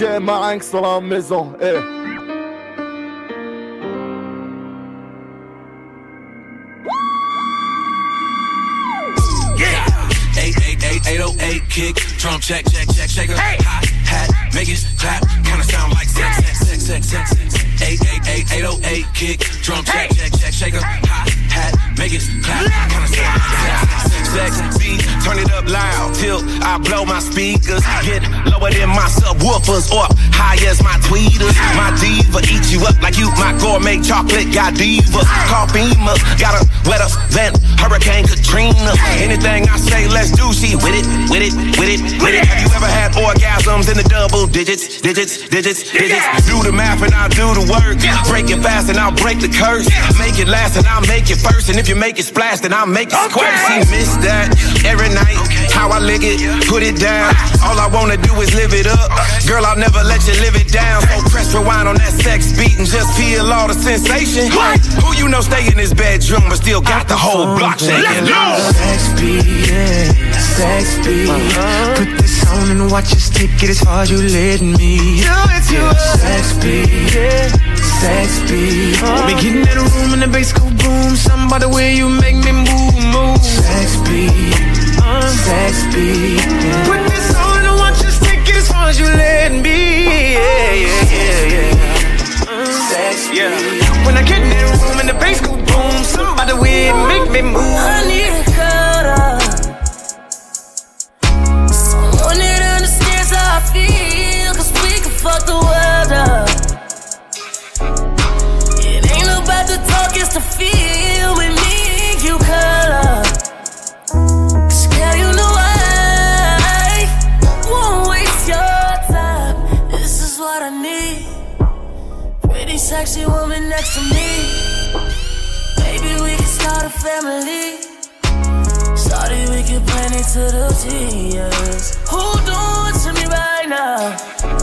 DJ Marinx dans la maison. Eh. Yeah. 808 kick, drum check, check, check, shaker, hey. hot hat, make it clap, kinda sound like sex, sex, sex, sex, sex, sex. 888 808 kick, drum check, check, check, shaker, hot hat, make it clap, kinda sound like sex, sex, sex. Beat, turn it up loud till I blow my speakers, get lower than my subwoofers or high as my tweeters. My diva eat you up like you my gourmet chocolate got diva. Call Beamer, got a wetter than Hurricane Katrina. Anything I say, let's do. She with it, with it, with it, with it. Have you ever had orgasms in the double digits, digits, digits, digits? Do the math and I'll do the work. Break it fast and I'll break the curse. Make it last and I'll make it first. And if you make it splash, then I'll make it squirt. She miss that every night. How I lick it, put it down. All I wanna do is live it up. Girl, I'll never let you live it down. So press rewind on that sex beat and just feel all the sensation. Who you know stay in his bedroom but still got the whole block shaking? Sex beat, yeah, sex beat. Uh-huh. Put this on and watch us take it as far as you let me. Do it to yeah, us. sex beat, yeah, sex beat. Uh-huh. We getting in the room and the bass go boom. Something about the way you make me move, move. Sex beat, Uh-huh. sex beat. Yeah. Put this on and watch us take it as far as you let me. Yeah, yeah, yeah, yeah. Sex beat. Yeah. When I get in the room and the bass go boom, somebody way it make me move. I need a cuddle. Someone that understands how I feel, cause we can fuck the world up. It ain't about the talk, it's the feel family. Sorry, we can plan it to the tears. Hold on to me right now.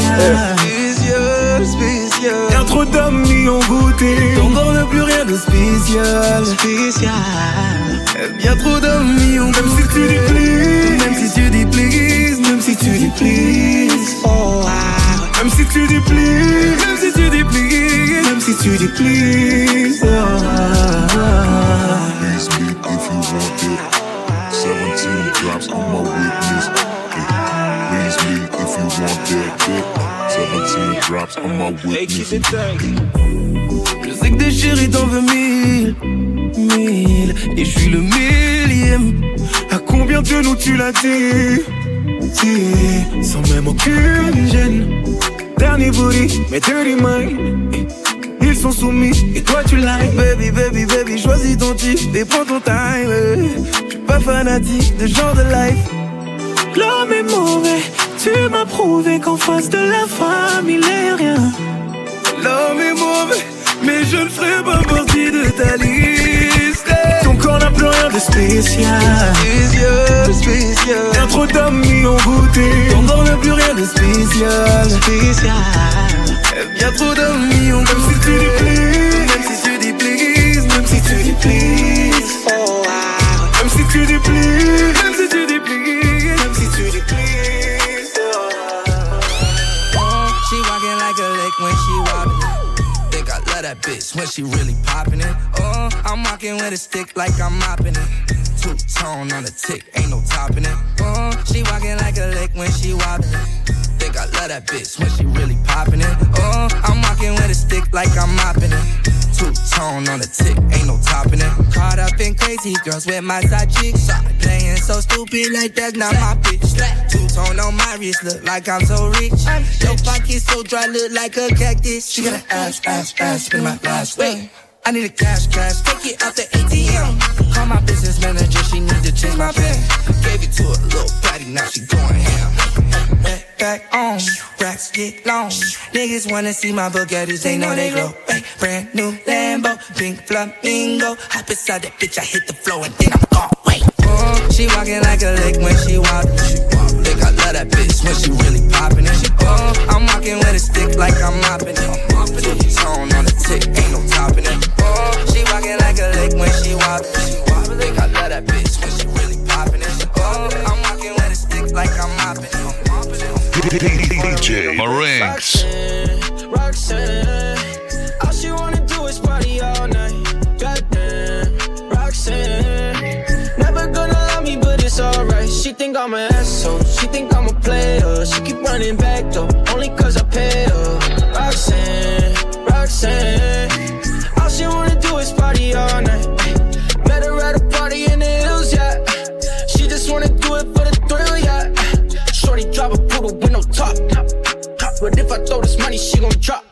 Spécial, spécial. Y'a trop d'hommes mis en goûté. Ton corps n'a plus rien de spécial. Spécial. Bien trop d'hommes mis en Même si tu please. Même si tu dis please. Même si tu dis please. Oh. Même si tu dis please. Même si tu dis please. Même si tu dis please. Oh, 17 drops on my witness. Je sais que des chéris t'en veux mille, mille, et je suis le millième. À combien de nous tu l'as dit, dit, sans même aucune gêne. Dernier booty, mais dirty mind. Ils sont soumis et toi tu like Baby, baby, baby, choisis ton type et prends ton time. Je suis pas fanatique de genre de life L'homme est mauvais, tu m'as prouvé qu'en face de la femme il est rien L'homme est mauvais, mais je ne ferai pas partie de ta liste. Ton corps n'a plus rien de spécial. Spécial, spécial. Y'a trop d'hommes mis en goûté. Ton corps n'a plus rien de spécial. Spécial. Y'a trop d'hommes mis en Même si tu dis please, même si tu dis please, même si tu dis please. Oh, ah. Même bitch when she really popping it. Oh, I'm walking with a stick like I'm mopping it. Two tone on the tick, ain't no topping it. Oh, she walking like a lick when she wobbling Think I love that bitch when she really popping it. Oh, I'm walking with a stick like I'm mopping it. Two tone on the tick, ain't no topping it. Caught up in crazy girls with my side chicks. Playing so stupid like that's not my bitch. Two tone on my wrist, look like I'm so rich. Your pocket so dry, look like a cactus. She got an ass, ass, ass, spin my last Wait. I need a cash, cash, take it out the ATM. Call my business manager, she need to change my pen. Gave it to a little patty, now she going ham. Back, back on, get long. Niggas wanna see my Bugattis, they know they glow. Ay, brand new Lambo, pink flamingo. Hop inside that bitch, I hit the floor and then I'm gone. Wait. Oh, she walking like a lick when she walk. Think I love that bitch when she really popping it. Oh, I'm walking with a stick like I'm mopping it. Tone on the tick, ain't no topping it. Oh, she walking like a lick when she walk. Think I love that bitch when she really DJ Marinx. Roxanne, all she wanna do is party all night. Goddamn, Roxanne, never gonna love me, but it's alright. She think I'm an asshole, she think I'm a player. She keep running back though,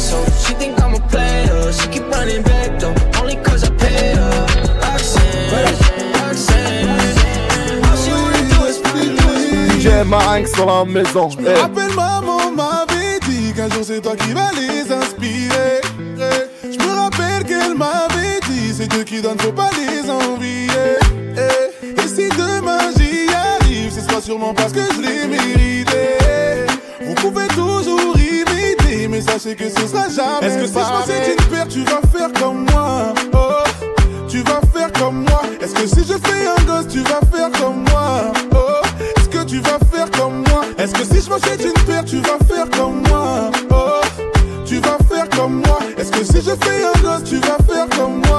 Asshole. She think I'm a player. She keep running back though, only cause I pay her. Roxanne, Roxanne. All she wanna do is party. DJ Marinx dans la maison. Je me rappelle, maman m'avait dit qu'un jour c'est toi qui vas les inspirer. Je me rappelle qu'elle m'avait dit c'est Dieu qui donne, faut pas les envier. Et si demain j'y arrive, ce sera sûrement parce que je l'ai mérité. Vous pouvez toujours sachez que ce sera jamais. Est-ce que si je pensais une paire, tu vas faire comme moi? Oh, tu vas faire comme moi. Est-ce que si je fais un gosse, tu vas faire comme moi? Oh, est-ce que tu vas faire comme moi? Est-ce que si je m'achète une paire, tu vas faire comme moi? Oh, tu vas faire comme moi. Est-ce que si je fais un gosse, tu vas faire comme moi?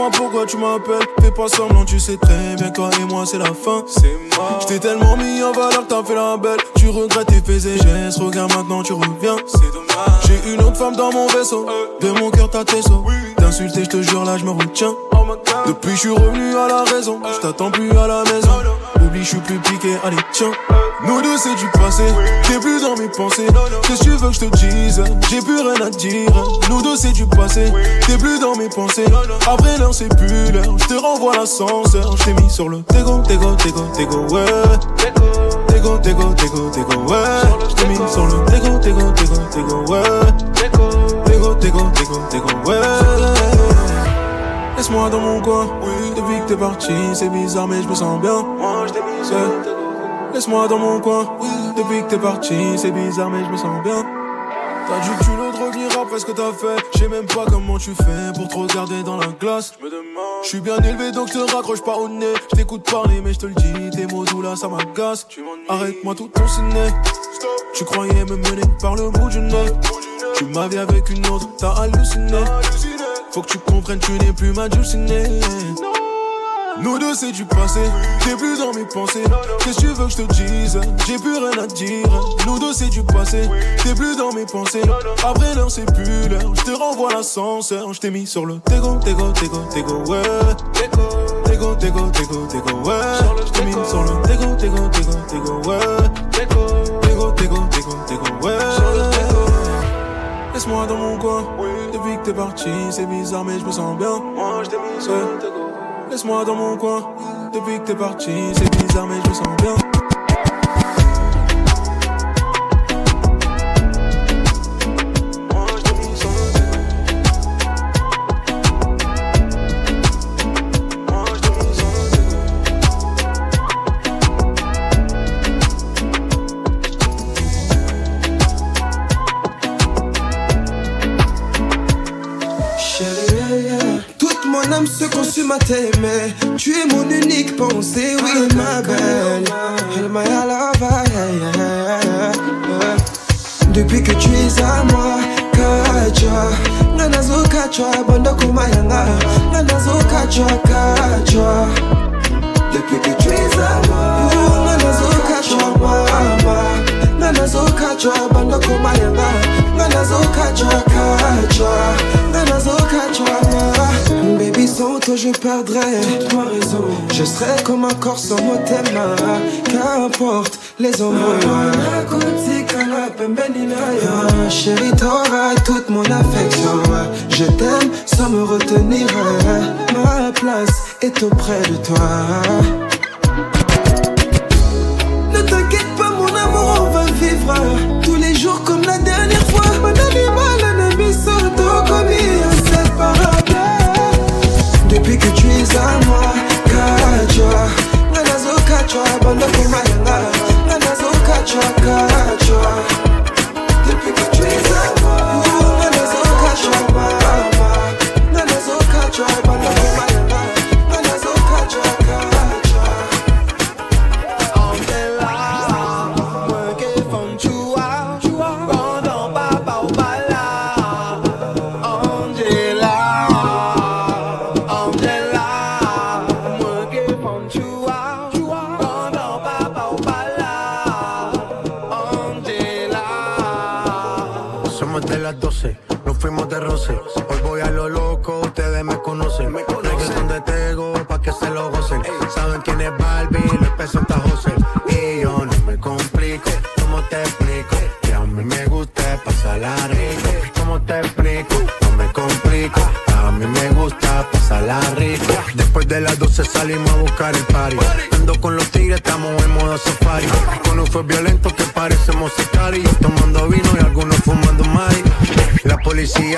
Dis-moi pourquoi tu m'appelles. Fais pas semblant, tu sais très bien toi et moi c'est la fin. C'est mort. J't'ai tellement mis en valeur, t'as fait la belle. Tu regrettes tes faits et gestes. Regarde maintenant, tu reviens. C'est dommage. J'ai une autre femme dans mon vaisseau. De mon cœur, t'as tes sauts. T'insulter, j'te jure, là, j'me retiens. Depuis, j'suis revenu à la raison. J't'attends plus à la maison. Oublie, j'suis plus piqué. Allez, tiens. Nous deux, c'est du passé. T'es plus dans mes pensées. Qu'est-ce que tu veux que je te dise? J'ai plus rien à dire. Nous deux, c'est du passé. T'es plus dans mes pensées. Après l'heure, c'est plus l'heure. Je te renvoie l'ascenseur. Je t'ai mis sur le tégo, tégo, tégo, tégo, ouais. Tégo, tégo, tégo, tégo, ouais. Je t'ai mis sur le tégo, tégo, tégo, tégo, ouais. Tégo, tégo, tégo, tégo, ouais. Laisse-moi dans mon coin, oui, depuis que t'es parti, c'est bizarre mais je me sens bien. Moi je t'ai mis Laisse-moi dans mon coin, oui, depuis que t'es parti, c'est bizarre mais je me sens bien. T'as du culot de revenir après ce que t'as fait. Je sais même pas comment tu fais pour te regarder dans la glace. Je suis bien élevé donc je te raccroche pas au nez. Je t'écoute parler mais je te le dis, tes mots doux là ça m'agace. Arrête-moi tout ton ciné. Tu croyais me mener par le bout du nez. Tu vu avec une autre, t'as halluciné. Faut que tu comprennes, tu n'es plus ma dulcinée. Nous deux c'est du passé, t'es plus dans mes pensées. Qu'est-ce que tu veux que je te dise J'ai plus rien à dire. Nous deux c'est du passé, t'es plus dans mes pensées. Après l'heure c'est plus l'heure, je te renvoie l'ascenseur. Je t'ai mis sur le tego, tego, tego, tego, ouais. Tego, tego, tego, tego, ouais. Je mis sur le tego, tego, tego, tego, ouais. Tego, tego, tego, tego, ouais. Laisse-moi dans mon coin. Depuis que t'es parti, c'est bizarre, mais je me sens bien. Moi, je t'ai mis sur. Laisse-moi dans mon coin. Depuis que t'es parti, c'est bizarre, mais je me sens bien. Consume t'aimer. Tu es mon unique pensée, oui, ma belle. Elle m'a lava, Depuis que tu es à moi, Kacha. Nanazo Kacha, bando kumayanga. Nanazo Kacha, Kacha. Depuis que tu es à moi, Nanazo Kacha, mama. Nanazo Kacha, bando kumayanga. Nanazo Kacha. Je perdrais ma raison. Je serais comme un corps sans mot Qu'importe les hormones. Ah, chérie, t'auras toute mon affection. Je t'aime sans me retenir. Ma place est auprès de toi. Ne t'inquiète pas, mon amour, on va vivre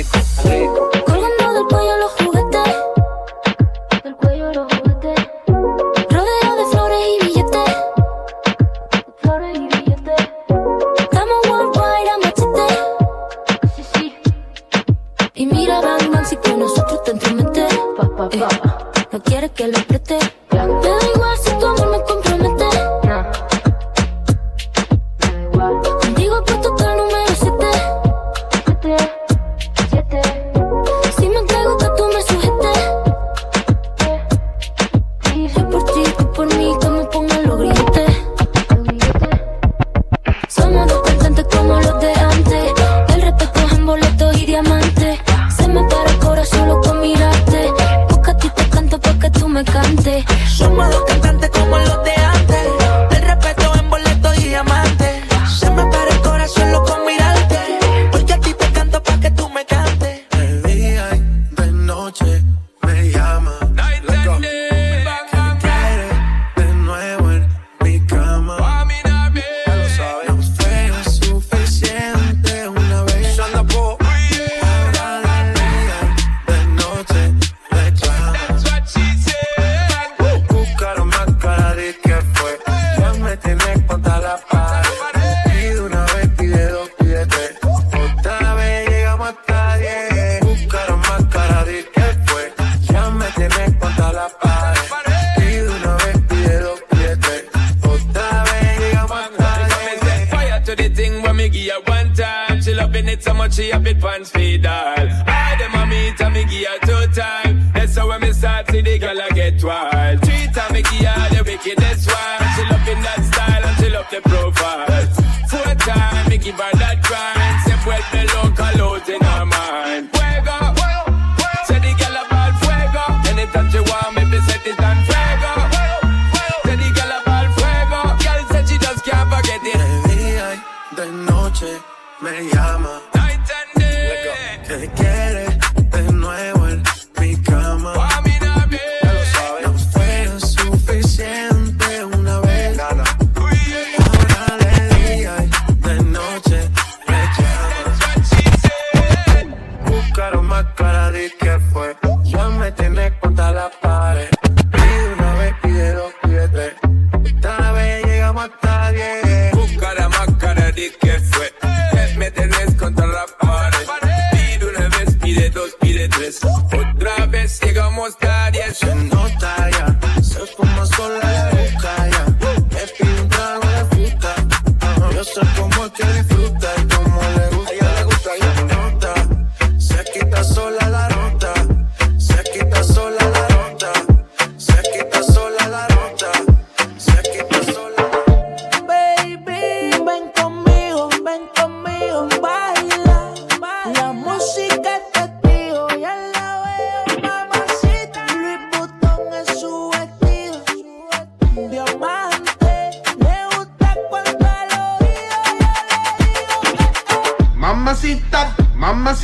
Rico. rico.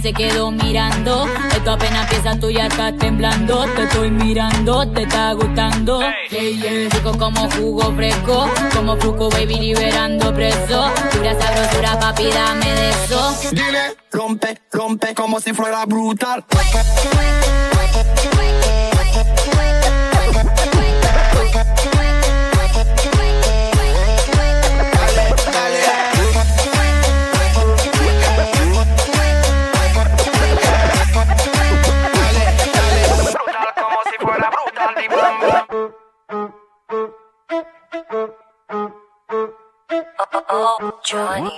se quedó mirando. Esto apenas empieza, tú ya estás temblando. Te estoy mirando, te está gustando. Hey, yeah. Rico como jugo fresco, como fruco baby liberando preso. Pura sabrosura, papi, dame de eso. Dile, rompe, rompe como si fuera brutal. oh Johnny.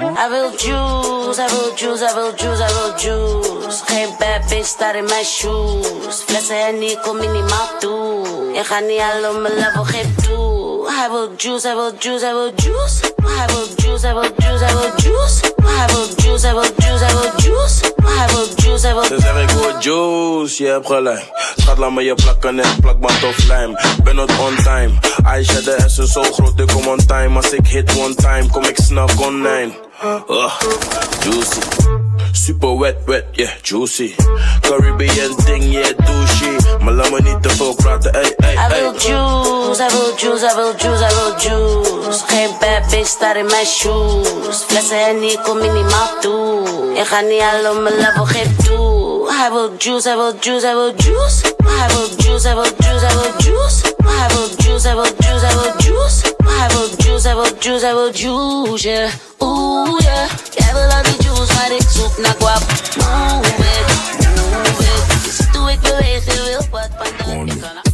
I will juice, I will juice, I will juice, I will juice. Geen bad bitch staat in mijn shoes. Flessen en ik kom minimaal toe. Ik ga niet al op mijn level, geef toe. I will juice, I will juice, I will juice. I will juice, I will juice, I will juice. I will juice, I will juice, I will juice. Hij wil juice, hij wil Ze zeggen ik wil juice, je hebt gelijk. Schat, laat me je plakken en plakband of lijm. Ben not on time. Aisha, de S is zo groot, ik kom on time. Als ik hit one time, kom ik snel online. Ugh, juicy. Super wet, wet, yeah, juicy. Caribbean thing, yeah, douchey. Maar laat me niet te veel praten, ey, ey, Hij wil juice, hij wil juice, hij wil juice, hij wil juice. Geen bad bitch staat in mijn shoes. Flessen Henny, kom minimaal toe. Je gaat niet al op mijn level, geef toe. Hij wil juice, hij wil juice, hij wil juice. Hij wil juice, hij wil juice, hij wil juice. Hij wil juice, hij wil juice, hij wil juice. Hij wil juice, hij wil juice, hij wil juice, yeah. Oeh, yeah. Jij wil al die juice, maar ik zoek naar guap. Move it, move it. Dus doe ik beweeg, je wil wat. Coño.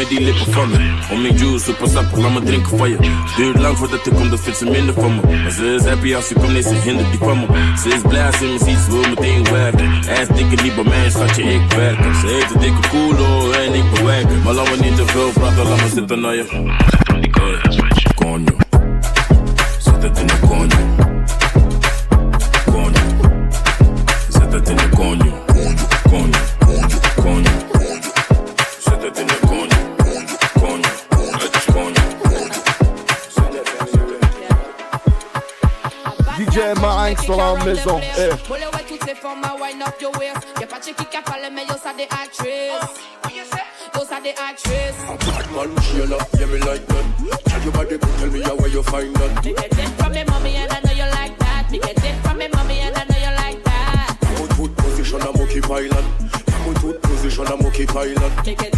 Ik tongen met die lippen van me. Om mijn juice, super sap, laat me drinken van je. Duurt lang voordat ik kom, dan vindt ze minder van me. Maar ze is happy als ze komt, nee, ze hindert die van me. Ze is blij als ze me ziet, ze wil meteen werken. Is dikke niet bij mij, schatje, ik werk. Ze heeft een dikke koelo en ik bewerk. Maar laat me niet te veel praten, laat me zitten naar je. DJ Marinx dans la maison. Molle ouais toutes ces formes à wind up your waist Y'a pas de chick qui a parlé mais yo ça des actrices Yo ça des actrices Malusiana, yeah me like that. Tell your body, tell me how you find that. Me get it from me mommy and I know you like that Me get it from me mommy and I know you like that Come on, put position a monkey pilot. Come on, put position a monkey pilot.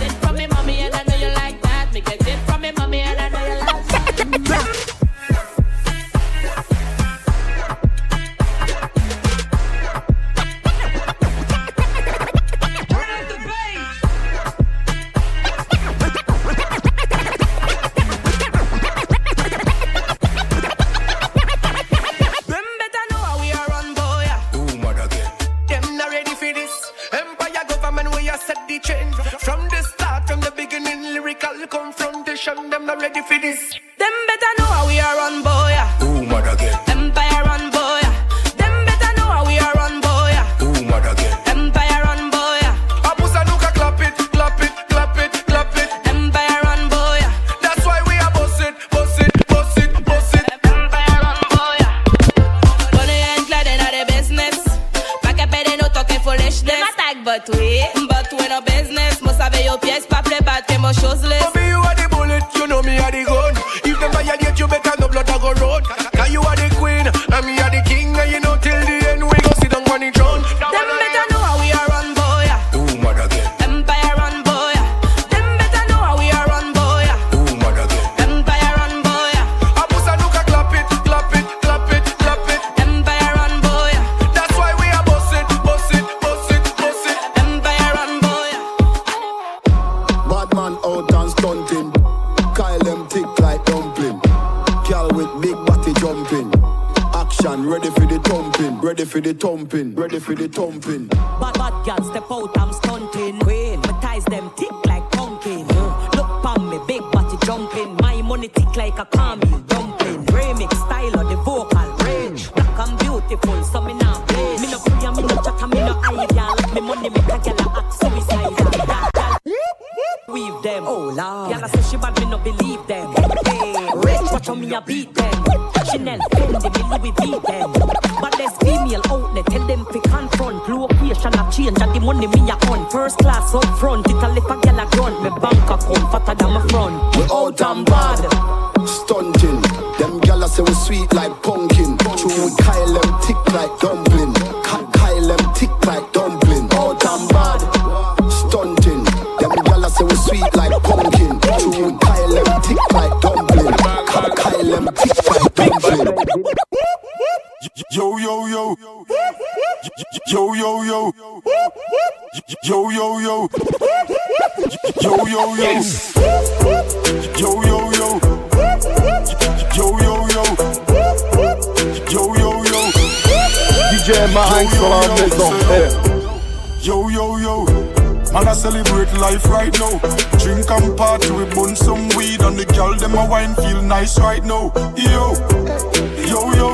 Thumping. Ready for the thumping. Bad bad girl step out, I'm stunting. Queen, my ties them tick like pumpkin. Mm. Look pon me, big body jumping. My money tick like like a caramel dumpling. Remix style of the vocal range. Black and beautiful, so me now play. Me no free and me no chat and me no idea. Like me money make a girl a act suicidal. That gal Weave them. Oh lord. Girl I say she bad, me no believe them. Hey, rich, watch how me a beat them. Chanel, Fendi, me Louis V them. But there's female outlet, tell them fi confront. Location a change and the money me a on. First class up front, it a lip a girl a grunt. Me bank account fatter than my front. We out and bad, stunting. Them gyal say we sweet like pumpkin. True, Kyle them tick like dumpling. Yo, yo, yo. Yo, yo, yo. Yo, yo, yo. Yo, yo, yo. Yo, yo, yo. Yo, yo, yo. DJ Marinx sur la maison. Yo, yo, yo. Man, I celebrate life right now. Drink and party, we bun some weed, and the girl them a wine feel nice right now. Yo, yo, yo, yo.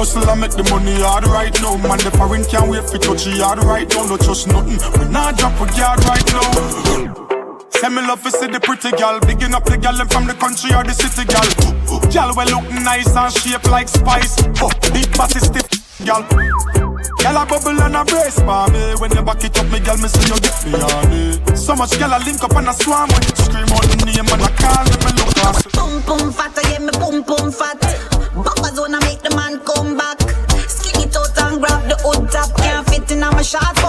Hustle and make the money hard right now. Man, the foreign can't wait for touch the yard right now. No trust nothing. We not drop a yard right now. Send me love to see the pretty gal, bigging up the gal them from the country or the city gal. Gal we look nice and shape like spice. Oh, big body stiff gal. Gal a bubble and a brace for me. When you back it up, me gal me see you get me on it. So much gal I link up and I when you scream out the name and I call me me look past. Boom boom fat, I get me boom boom fat. machado